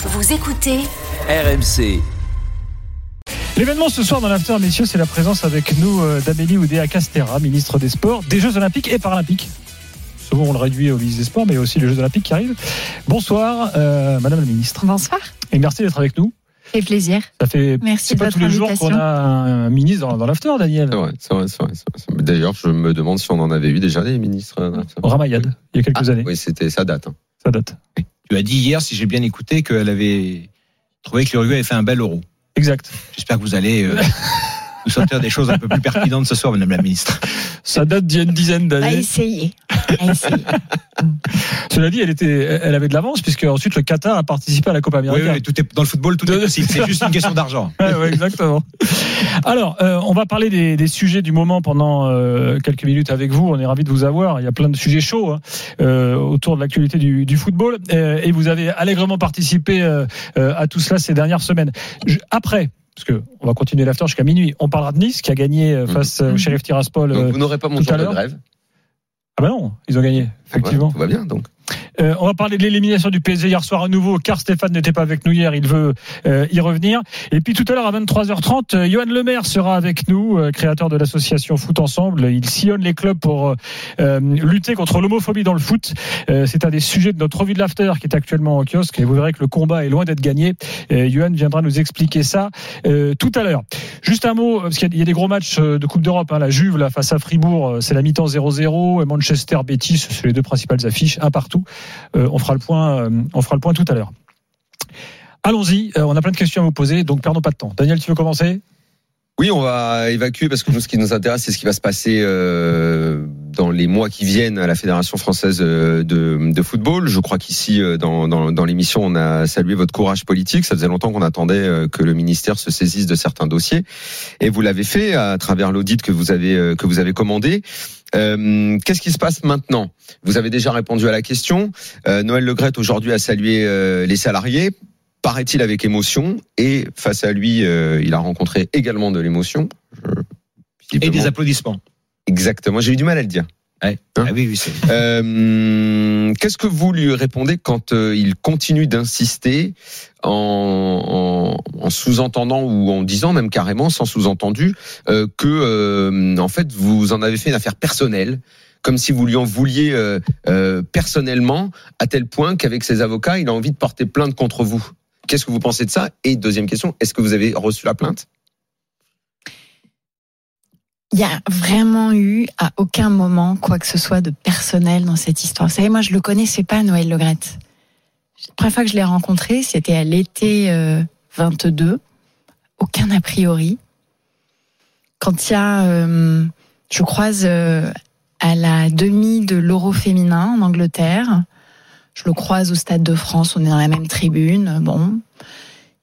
Vous écoutez RMC. L'événement ce soir dans l'after, messieurs, c'est la présence avec nous euh, d'Amélie Oudéa Castera, ministre des Sports, des Jeux Olympiques et Paralympiques. Souvent on le réduit au ministre des Sports, mais aussi les Jeux Olympiques qui arrivent. Bonsoir, euh, Madame la ministre. Bonsoir. Et merci d'être avec nous. C'est plaisir. Ça fait Merci pas votre tous les jours invitation. qu'on a un ministre dans, dans l'after, Daniel. C'est vrai, c'est vrai. D'ailleurs, je me demande si on en avait eu déjà des ministres. euh, Ramayad, il y a quelques Ah, années. Oui, c'était ça date. hein. Ça date. Tu as dit hier, si j'ai bien écouté, qu'elle avait trouvé que l'Uruguay avait fait un bel euro. Exact. J'espère que vous allez euh, nous sortir des choses un peu plus pertinentes ce soir, Madame la Ministre. Ça date d'il y a une dizaine À d'années. essayer. À essayer. Cela dit, elle était, elle avait de l'avance puisque ensuite le Qatar a participé à la Copa Oui, América. oui, tout est dans le football, tout est possible. C'est juste une question d'argent. Ouais, ouais, exactement. Alors, euh, on va parler des, des sujets du moment pendant euh, quelques minutes avec vous. On est ravis de vous avoir. Il y a plein de sujets chauds hein, euh, autour de l'actualité du, du football. Euh, et vous avez allègrement participé euh, euh, à tout cela ces dernières semaines. Je- après, parce que on va continuer l'after jusqu'à minuit, on parlera de Nice qui a gagné euh, face euh, au Mhm. Sheriff Tiraspol. Donc, euh, vous n'aurez pas mon jour de grève. ah bah non, ils ont gagné, effectivement. Voilà, tout va bien, donc. Euh, on va parler de l'élimination du PSG hier soir à nouveau, car Stéphane n'était pas avec nous hier, il veut euh, y revenir. Et puis tout à l'heure à 23h30, euh, Johan Lemaire sera avec nous, euh, créateur de l'association Foot Ensemble. Il sillonne les clubs pour euh, lutter contre l'homophobie dans le foot. Euh, C'est un des sujets de notre revue de l'after qui est actuellement en kiosque et vous verrez que le combat est loin d'être gagné. Euh, Johan viendra nous expliquer ça euh, tout à l'heure. Juste un mot, parce qu'il y a- des gros matchs euh, de Coupe d'Europe. Hein, la Juve là, face à Fribourg, euh, c'est la mi-temps 0-0. Et Manchester Betis, c'est les deux principales affiches, un partout. Euh, on fera le point, euh, on fera le point tout à l'heure. Allons-y, euh, on a plein de questions à vous poser, donc perdons pas de temps. Daniel, tu veux commencer? Oui, on va évacuer parce que nous, ce qui nous intéresse, c'est ce qui va se passer dans les mois qui viennent à la Fédération française euh, de, de football. Je crois qu'ici, euh, dans, dans, dans l'émission, on a salué votre courage politique. Ça faisait longtemps qu'on attendait euh, que le ministère se saisisse de certains dossiers, et vous l'avez fait à travers l'audit que vous avez que vous avez commandé. Euh, Qu'est-ce qui se passe maintenant? Vous avez déjà répondu à la question. Euh, Noël Legrette aujourd'hui a salué euh, les salariés paraît-il avec émotion et face à lui il a rencontré également de l'émotion Je- Et des applaudissements. exactement j'ai eu du mal à le dire Ouais. Hein ah oui, oui, c'est. Euh, qu'est-ce que vous lui répondez quand euh, il continue d'insister en, en, en sous-entendant ou en disant même carrément sans sous-entendu euh, que en fait vous en avez fait une affaire personnelle comme si vous lui en vouliez personnellement à tel point qu'avec ses avocats il a envie de porter plainte contre vous? Qu'est-ce que vous pensez de ça? Et deuxième question, est-ce que vous avez reçu la plainte? Il y a vraiment eu à aucun moment quoi que ce soit de personnel dans cette histoire. Vous savez, moi, je le connaissais pas, Noël Legrette. La première fois que je l'ai rencontré, c'était à l'été euh, 22. Aucun a priori. Quand il y a, euh, je croise euh, à la demi de l'Euro féminin en Angleterre. Je le croise au Stade de France, on est dans la même tribune. Bon,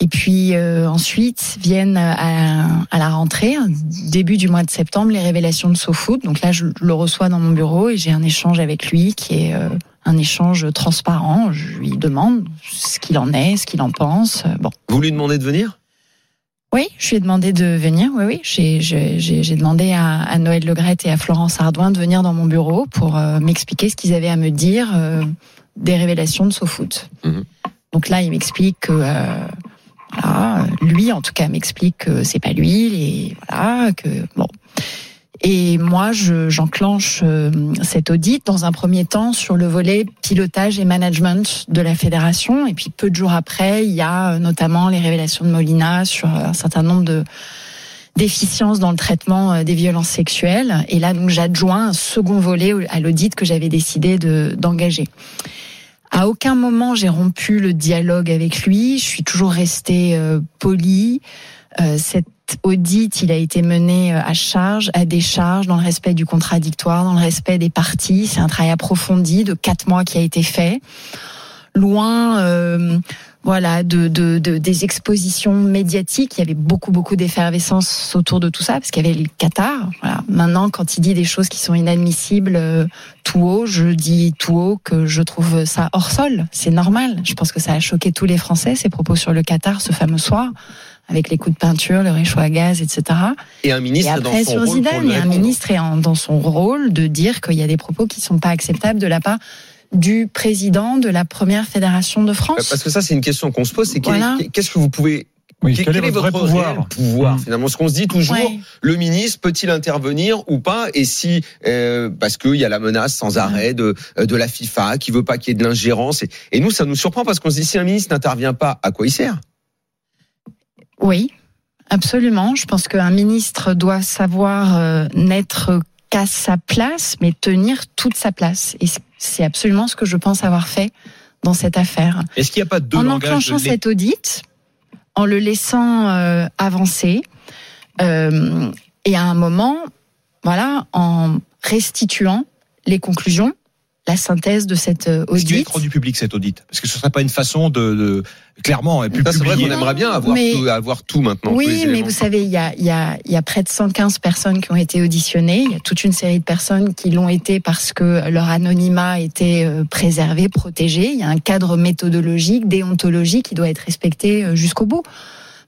et puis euh, ensuite viennent à, à la rentrée, début du mois de septembre, les révélations de SoFoot. Donc là, je le reçois dans mon bureau et j'ai un échange avec lui qui est euh, un échange transparent. Je lui demande ce qu'il en est, ce qu'il en pense. Bon. Vous lui demandez de venir? Oui, je lui ai demandé de venir. Oui, oui. J'ai, demandé à, à Noël Legrette et à Florence Ardouin de venir dans mon bureau pour euh, m'expliquer ce qu'ils avaient à me dire euh, des révélations de SoFoot. Mhm. Donc là, il m'explique que euh, voilà, lui, en tout cas, m'explique que c'est pas lui, et voilà, que bon. Et moi, je, j'enclenche euh, cet audit dans un premier temps sur le volet pilotage et management de la fédération. Et puis peu de jours après, il y a euh, notamment les révélations de Molina sur euh, un certain nombre de déficiences dans le traitement des violences sexuelles. Et là, donc, j'adjoins un second volet à l'audit que j'avais décidé de, d'engager. À aucun moment j'ai rompu le dialogue avec lui. Je suis toujours restée euh, polie. Euh, cet audit, il a été mené euh, à charge, à décharge, dans le respect du contradictoire, dans le respect des parties. C'est un travail approfondi de quatre mois qui a été fait. Loin, euh, voilà, de, de, de- des expositions médiatiques. Il y avait beaucoup, beaucoup d'effervescence autour de tout ça, parce qu'il y avait le Qatar. Voilà. Maintenant, quand il dit des choses qui sont inadmissibles euh, tout haut, je dis tout haut que je trouve ça hors sol. C'est normal. Je pense que ça a choqué tous les Français, ces propos sur le Qatar ce fameux soir, avec les coups de peinture, le réchaud à gaz, etc. Et un Et ministre dans son sur rôle pour Zidane, et un ministre est en- dans son rôle de dire qu'il y a des propos qui sont pas acceptables de la part du président de la première fédération de France. Parce que ça, c'est une question qu'on se pose. C'est Voilà. qu'est-ce que vous pouvez Oui, quel, quel est votre votre pouvoir pouvoir Mm. finalement? Ce qu'on se dit toujours, Ouais. le ministre peut-il intervenir ou pas? Et si euh, parce qu'il y a la menace sans arrêt de euh, de la FIFA qui veut pas qu'il y ait de l'ingérence et, et nous ça nous surprend parce qu'on se dit si un ministre n'intervient pas, à quoi il sert? Oui, absolument. Je pense qu'un ministre doit savoir euh, n'être qu'à sa place, mais tenir toute sa place. Et c'est absolument ce que je pense avoir fait dans cette affaire. Est-ce qu'il n'y a pas deux en langages enclenchant de cet audit, en le laissant euh, avancer, euh, et à un moment, voilà, en restituant les conclusions, la synthèse de cette euh, Est-ce qu'il va audit. être rendu public cet audit Parce que ce serait pas une façon de, de clairement et puis Ça, C'est vrai qu'on aimerait bien avoir Mais- tout, avoir tout maintenant. Oui, mais vous savez, il y a, il y, a, il y a près de 115 personnes qui ont été auditionnées. Il y a toute une série de personnes qui l'ont été parce que leur anonymat était euh, préservé, protégé. Il y a un cadre méthodologique, déontologique qui doit être respecté euh, jusqu'au bout.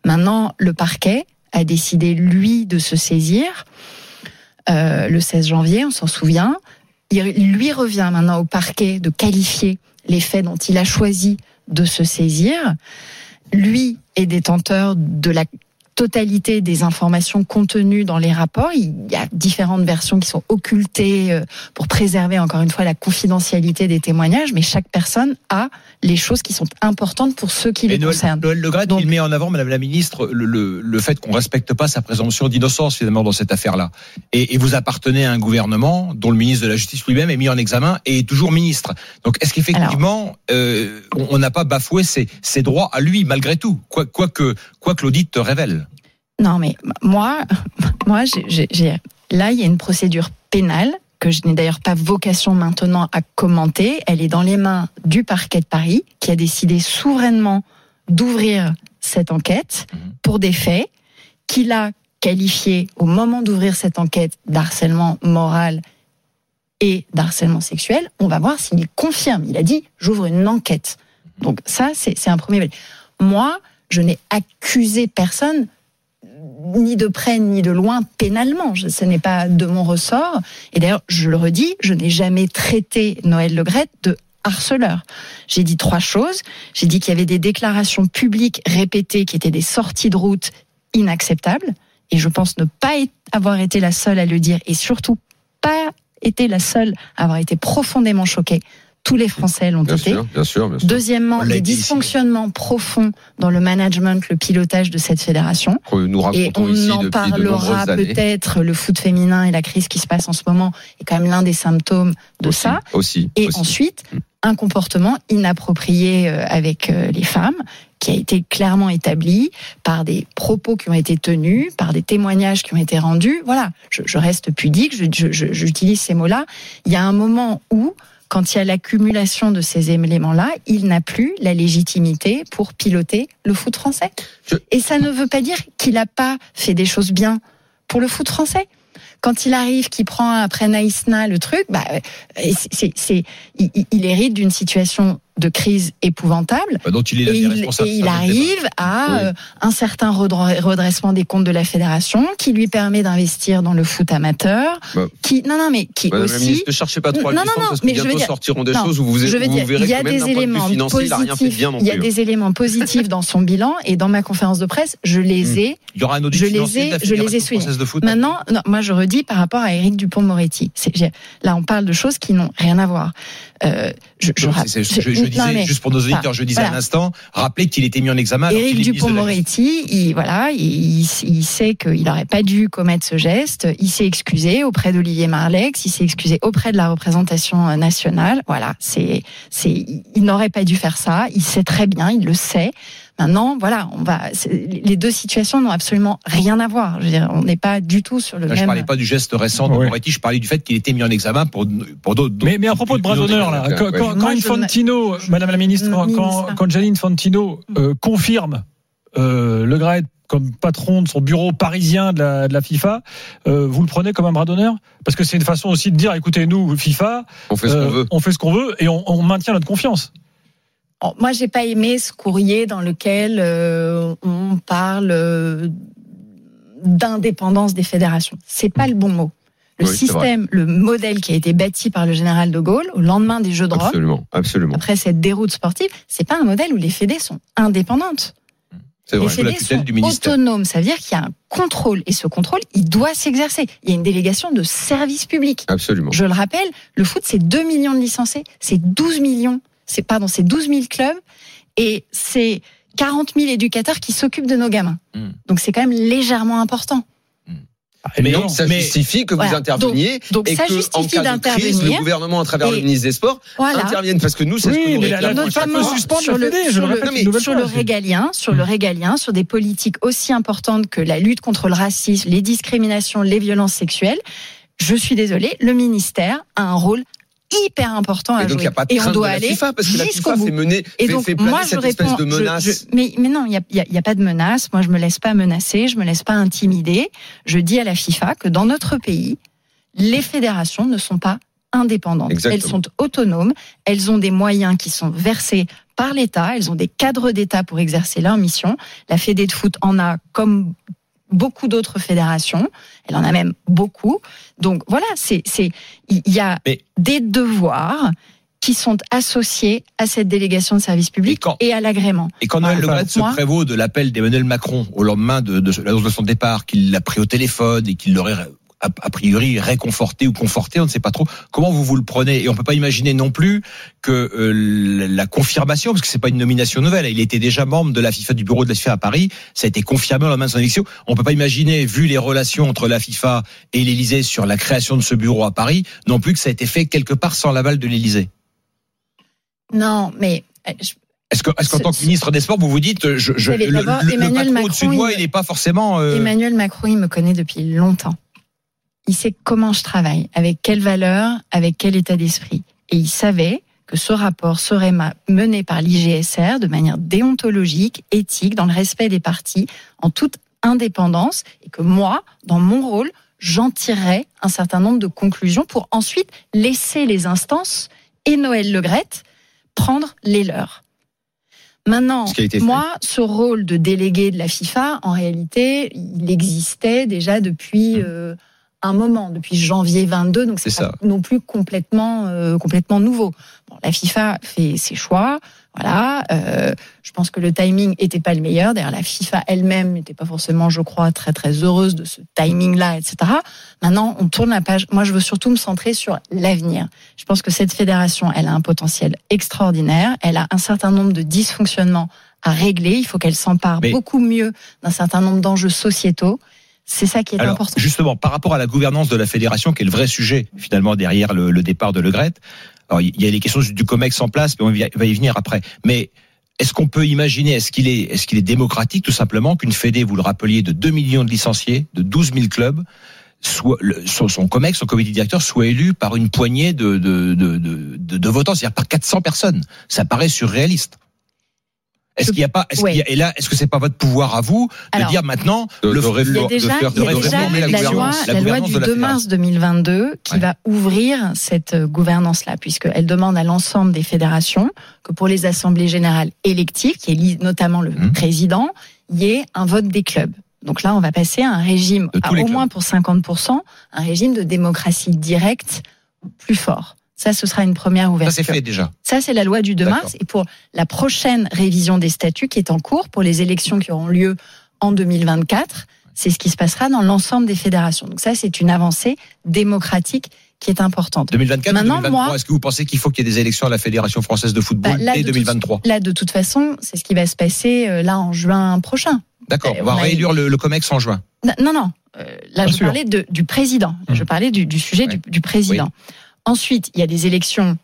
Maintenant, le parquet a décidé, lui, de se saisir euh, le 16 janvier, on s'en souvient. Il lui revient maintenant au parquet de qualifier les faits dont il a choisi de se saisir. Lui est détenteur de la totalité des informations contenues dans les rapports. Il y a différentes versions qui sont occultées euh, pour préserver encore une fois la confidentialité des témoignages, mais chaque personne a les choses qui sont importantes pour ceux qui les Noël, concernent. Noël Le Graët, Donc- il met en avant, Madame la Ministre, le, le, le fait qu'on respecte pas sa présomption d'innocence finalement dans cette affaire-là. Et, et vous appartenez à un gouvernement dont le ministre de la Justice lui-même est mis en examen et est toujours ministre. Donc est-ce qu'effectivement euh, on on n'a pas bafoué ses, ses droits à lui malgré tout, quoi, quoi que quoi que l'audit te révèle? Non, mais moi, moi, j'ai- j'ai- j'ai- là, il y a une procédure pénale que je n'ai d'ailleurs pas vocation maintenant à commenter. Elle est dans les mains du parquet de Paris, qui a décidé souverainement d'ouvrir cette enquête Mhm. pour des faits qu'il a qualifiés au moment d'ouvrir cette enquête d'harcèlement moral et d'harcèlement sexuel. On va voir s'il confirme. Il a dit j'ouvre une enquête. Donc ça, c'est c'est un premier. Moi, je n'ai accusé personne ni de près ni de loin pénalement. Ce n'est pas de mon ressort. Et d'ailleurs, je le redis, je n'ai jamais traité Noël Legrette de harceleur. J'ai dit trois choses. J'ai dit qu'il y avait des déclarations publiques répétées qui étaient des sorties de route inacceptables. Et je pense ne pas avoir été la seule à le dire et surtout pas été la seule à avoir été profondément choquée. Tous les Français l'ont été. sûr, bien sûr, bien sûr. Deuxièmement, les ici. dysfonctionnements profonds dans le management, le pilotage de cette fédération. Que nous Et on ici en parlera peut-être. Le foot féminin et la crise qui se passe en ce moment est quand même l'un des symptômes de Aussi, ça. Aussi. Et aussi. ensuite, Mm. un comportement inapproprié euh, avec euh, les femmes qui a été clairement établi par des propos qui ont été tenus, par des témoignages qui ont été rendus. Voilà, je, je reste pudique, je- je- je- j'utilise ces mots-là. Il y a un moment où, quand il y a l'accumulation de ces éléments-là, il n'a plus la légitimité pour piloter le foot français. Je- Et ça ne veut pas dire qu'il n'a pas fait des choses bien pour le foot français. Quand il arrive, qu'il prend après Naïsna le truc, bah, euh, c'est, il- il hérite d'une situation de crise épouvantable. Bah, dont il est Et il, et arrive à Oui. euh, un certain redre- redressement des comptes de la fédération, qui lui permet d'investir dans le foot amateur, Bah. qui non non mais qui la aussi ministre, ne cherchez pas trop à Non, non, non, parce que mais je veux dire- sortiront des non, choses où vous, je veux vous dire, verrez il y a des éléments il positifs. Il y a des éléments positifs dans son bilan et dans ma conférence de presse, je les Mm. ai. Il y aura un audit Je les ai- de la je les ai soulignés. française de foot. Maintenant, non, moi je redis par rapport à Éric Dupont-Moretti. Là, on parle de choses qui n'ont rien à voir. Euh, je, je, Je, non, disais, mais- juste pour nos auditeurs, je disais voilà. à l'instant, rappelez qu'il était mis en examen. Éric Dupont-Moretti, il, voilà, il, sait qu'il n'aurait pas dû commettre ce geste. Il s'est excusé auprès d'Olivier Marlex, il s'est excusé auprès de la représentation nationale. Voilà, c'est, c'est, il n'aurait pas dû faire ça. Il sait très bien, il le sait. Maintenant, voilà, on va. Les deux situations n'ont absolument rien à voir. Je veux dire, on n'est pas du tout sur le Là, je même. parlais pas du geste récent de. Moretti, je parlais du fait qu'il était mis en examen pour, pour d'autres. Mais, mais à propos de bras d'honneur, là, Ouais. quand, quand- quand je Infantino, je- Madame la Ministre, quand, ministre. quand Janine Infantino euh, confirme euh, Le Graët comme patron de son bureau parisien de la, de la FIFA, euh, vous le prenez comme un bras d'honneur? Parce que c'est une façon aussi de dire, écoutez, nous, FIFA, On fait ce euh, qu'on veut. on fait ce qu'on veut et on, on maintient notre confiance. Oh, Moi, j'ai pas aimé ce courrier dans lequel euh, on parle euh, d'indépendance des fédérations. C'est pas le bon mot. Le Oui, système, le modèle qui a été bâti par le général de Gaulle au lendemain des Jeux de Rome, Absolument, absolument. après cette déroute sportive, c'est pas un modèle où les fédés sont indépendantes. C'est Les vrai. la fédés sont du autonomes. Ça veut dire qu'il y a un contrôle et ce contrôle, il doit s'exercer. Il y a une délégation de service public. Absolument. Je le rappelle, le foot, c'est 2 millions de licenciés, c'est 12 millions, c'est pardon, c'est 12 000 clubs et c'est 40 000 éducateurs qui s'occupent de nos gamins. Hmm. Donc c'est quand même légèrement important. Mais Donc ça mais- justifie que vous Voilà. interveniez Donc et ça que en justifie cas de crise, le gouvernement à travers le ministre des Sports Voilà. intervienne parce que nous c'est ce que nous mais la, notamment sur le- Fédé, sur le le- sur le régalien, sur le régalien, sur des politiques aussi importantes que la lutte contre le racisme, les discriminations, les violences sexuelles. Je suis désolée, le ministère a un rôle hyper important à Et donc jouer. n'y a pas de et on doit aller jusqu'au bout. mener, Et donc, fait moi, je réponds. espèce de je- menace. je- mais, mais non, il n'y a, y a- y pas de menace. Moi, je me laisse pas menacer, je me laisse pas intimider. Je dis à la FIFA que dans notre pays, les fédérations ne sont pas indépendantes. Exactement. Elles sont autonomes. Elles ont des moyens qui sont versés par l'État. Elles ont des cadres d'État pour exercer leur mission. La Fédé de foot en a comme beaucoup d'autres fédérations. Elle en a même beaucoup. Donc voilà, c'est c'est il y a Mais- des devoirs qui sont associés à cette délégation de service public Et quand- et à l'agrément. Et quand Noël Le enfin, se prévaut de l'appel d'Emmanuel Macron au lendemain de, de l'annonce de son départ, qu'il l'a pris au téléphone et qu'il l'aurait a, a priori réconforté ou conforté, on ne sait pas trop. Comment vous vous le prenez? Et on peut pas imaginer non plus que euh, la confirmation, parce que c'est pas une nomination nouvelle, il était déjà membre de la FIFA, du bureau de la FIFA à Paris, ça a été confirmé au lendemain de son élection. On peut pas imaginer, vu les relations entre la FIFA et l'Élysée sur la création de ce bureau à Paris, non plus que ça a été fait quelque part sans l'aval de l'Élysée. Non, mais euh, je- Est-ce que, est-ce qu'en Ce- tant que ministre des Sports, vous vous dites, je, le, patron au-dessus de moi, il- il n'est pas forcément. euh, Emmanuel Macron, il me connaît depuis longtemps. Il sait comment je travaille, avec quelle valeur, avec quel état d'esprit. Et il savait que ce rapport serait mené par l'IGSR de manière déontologique, éthique, dans le respect des partis, en toute indépendance, et que moi, dans mon rôle, j'en tirerais un certain nombre de conclusions pour ensuite laisser les instances et Noël Legrette prendre les leurs. Maintenant, Ce moi, ce rôle de délégué de la FIFA, en réalité, il existait déjà depuis euh, un moment, depuis janvier 22, donc c'est pas non plus complètement euh, complètement nouveau. Bon, la FIFA fait ses choix, voilà. euh, je pense que le timing était pas le meilleur. D'ailleurs, la FIFA elle-même n'était pas forcément, je crois, très très heureuse de ce timing-là, etc. Maintenant, on tourne la page. Moi, je veux surtout me centrer sur l'avenir. Je pense que cette fédération, elle a un potentiel extraordinaire. Elle a un certain nombre de dysfonctionnements à régler. Il faut qu'elle s'empare Mais- beaucoup mieux d'un certain nombre d'enjeux sociétaux. C'est ça qui est Alors, important. justement, par rapport à la gouvernance de la fédération, qui est le vrai sujet, finalement, derrière le, le départ de Le Gret, alors, il y a les questions du COMEX en place, mais on va y- venir après. Mais est-ce qu'on peut imaginer, est-ce qu'il est, est-ce qu'il est démocratique, tout simplement, qu'une fédé, vous le rappeliez, de 2 millions de licenciés, de 12 000 clubs, soit le- son, son COMEX, son comité directeur, soit élu par une poignée de, de, de, de, de- de votants, c'est-à-dire par 400 personnes? Ça paraît surréaliste. Est-ce qu'il y a pas, est-ce ouais. qu'il y a- et là, est-ce que c'est pas votre pouvoir à vous de Alors, dire maintenant, De- le de de faire- de réformer la, la loi, gouvernance, la la loi du de la 2 fédération. mars 2022 qui Ouais. va ouvrir cette euh, gouvernance-là, puisqu'elle demande à l'ensemble des fédérations que pour les assemblées générales électives, qui élisent notamment le Mhm. président, il y ait un vote des clubs. Donc là, on va passer à un régime, à au clubs. moins pour 50%, un régime de démocratie directe plus fort. Ça, ce sera une première ça ouverture. c'est fait déjà. Ça, c'est la loi du 2 D'accord. mars. Et pour la prochaine révision des statuts qui est en cours, pour les élections qui auront lieu en 2024, c'est ce qui se passera dans l'ensemble des fédérations. Donc ça, c'est une avancée démocratique qui est importante. 2024 Maintenant, 2023, moi- est-ce que vous pensez qu'il faut qu'il y ait des élections à la Fédération française de football Bah, là, dès de toute- 2023 Là, de toute façon, c'est ce qui va se passer euh, là en juin prochain. D'accord, on va on a- réélire le, le COMEX en juin. Non, non. euh, là, Bien je sûr. parlais de, du président. Hum. Je parlais du, du sujet Ouais. du, du président. Ensuite, il y a des élections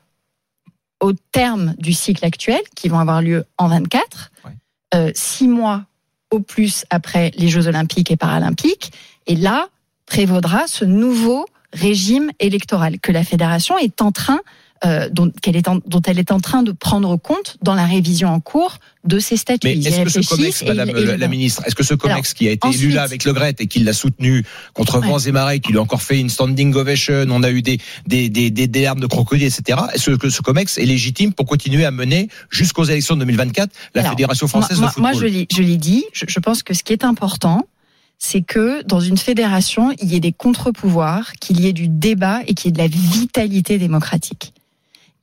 au terme du cycle actuel qui vont avoir lieu en 24, Ouais. euh, six mois au plus après les Jeux Olympiques et Paralympiques. Et là, prévaudra ce nouveau régime électoral que la fédération est en train euh, dont, qu'elle est en- dont elle est en train de prendre compte dans la révision en cours de ses statuts. Mais est-ce que ce COMEX, Madame la, ministre, est-ce que ce COMEX qui a été élu là avec Le Gret et qui l'a soutenu contre Ouais. vents et marées, qui lui a encore fait une standing ovation, on a eu des des des, des, des larmes de crocodile, etc. Est-ce que ce COMEX est légitime pour continuer à mener jusqu'aux élections de 2024 la Alors, Fédération française moi- de football? moi, je l'ai je l'ai dit, je, je pense que ce qui est important, c'est que dans une fédération, il y ait des contre-pouvoirs, qu'il y ait du débat et qu'il y ait de la vitalité démocratique.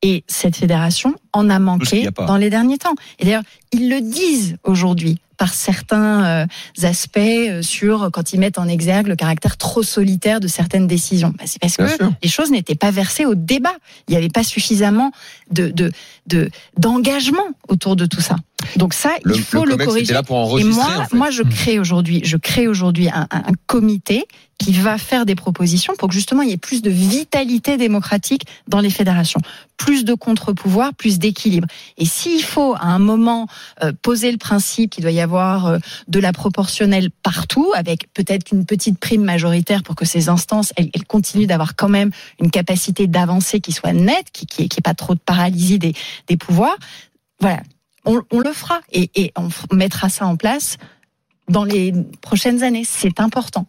Et cette fédération en a manqué dans les derniers temps. Et d'ailleurs, ils le disent aujourd'hui par certains euh, aspects euh, sur quand ils mettent en exergue le caractère trop solitaire de certaines décisions. Bah, c'est parce que les choses n'étaient pas versées au débat. Il n'y avait pas suffisamment de d'engagement autour de tout ça. Donc ça, il faut le, corriger. et moi, moi, je crée aujourd'hui, je crée aujourd'hui un, un, comité qui va faire des propositions pour que justement il y ait plus de vitalité démocratique dans les fédérations, plus de contre-pouvoirs, plus d'équilibre. Et s'il faut à un moment euh, poser le principe qu'il doit y avoir euh, de la proportionnelle partout, avec peut-être une petite prime majoritaire pour que ces instances elles, elles continuent d'avoir quand même une capacité d'avancer qui soit nette, qui qui, qui pas trop de paralysie des, des pouvoirs. Voilà, on, le fera et on mettra ça en place dans les prochaines années. C'est important.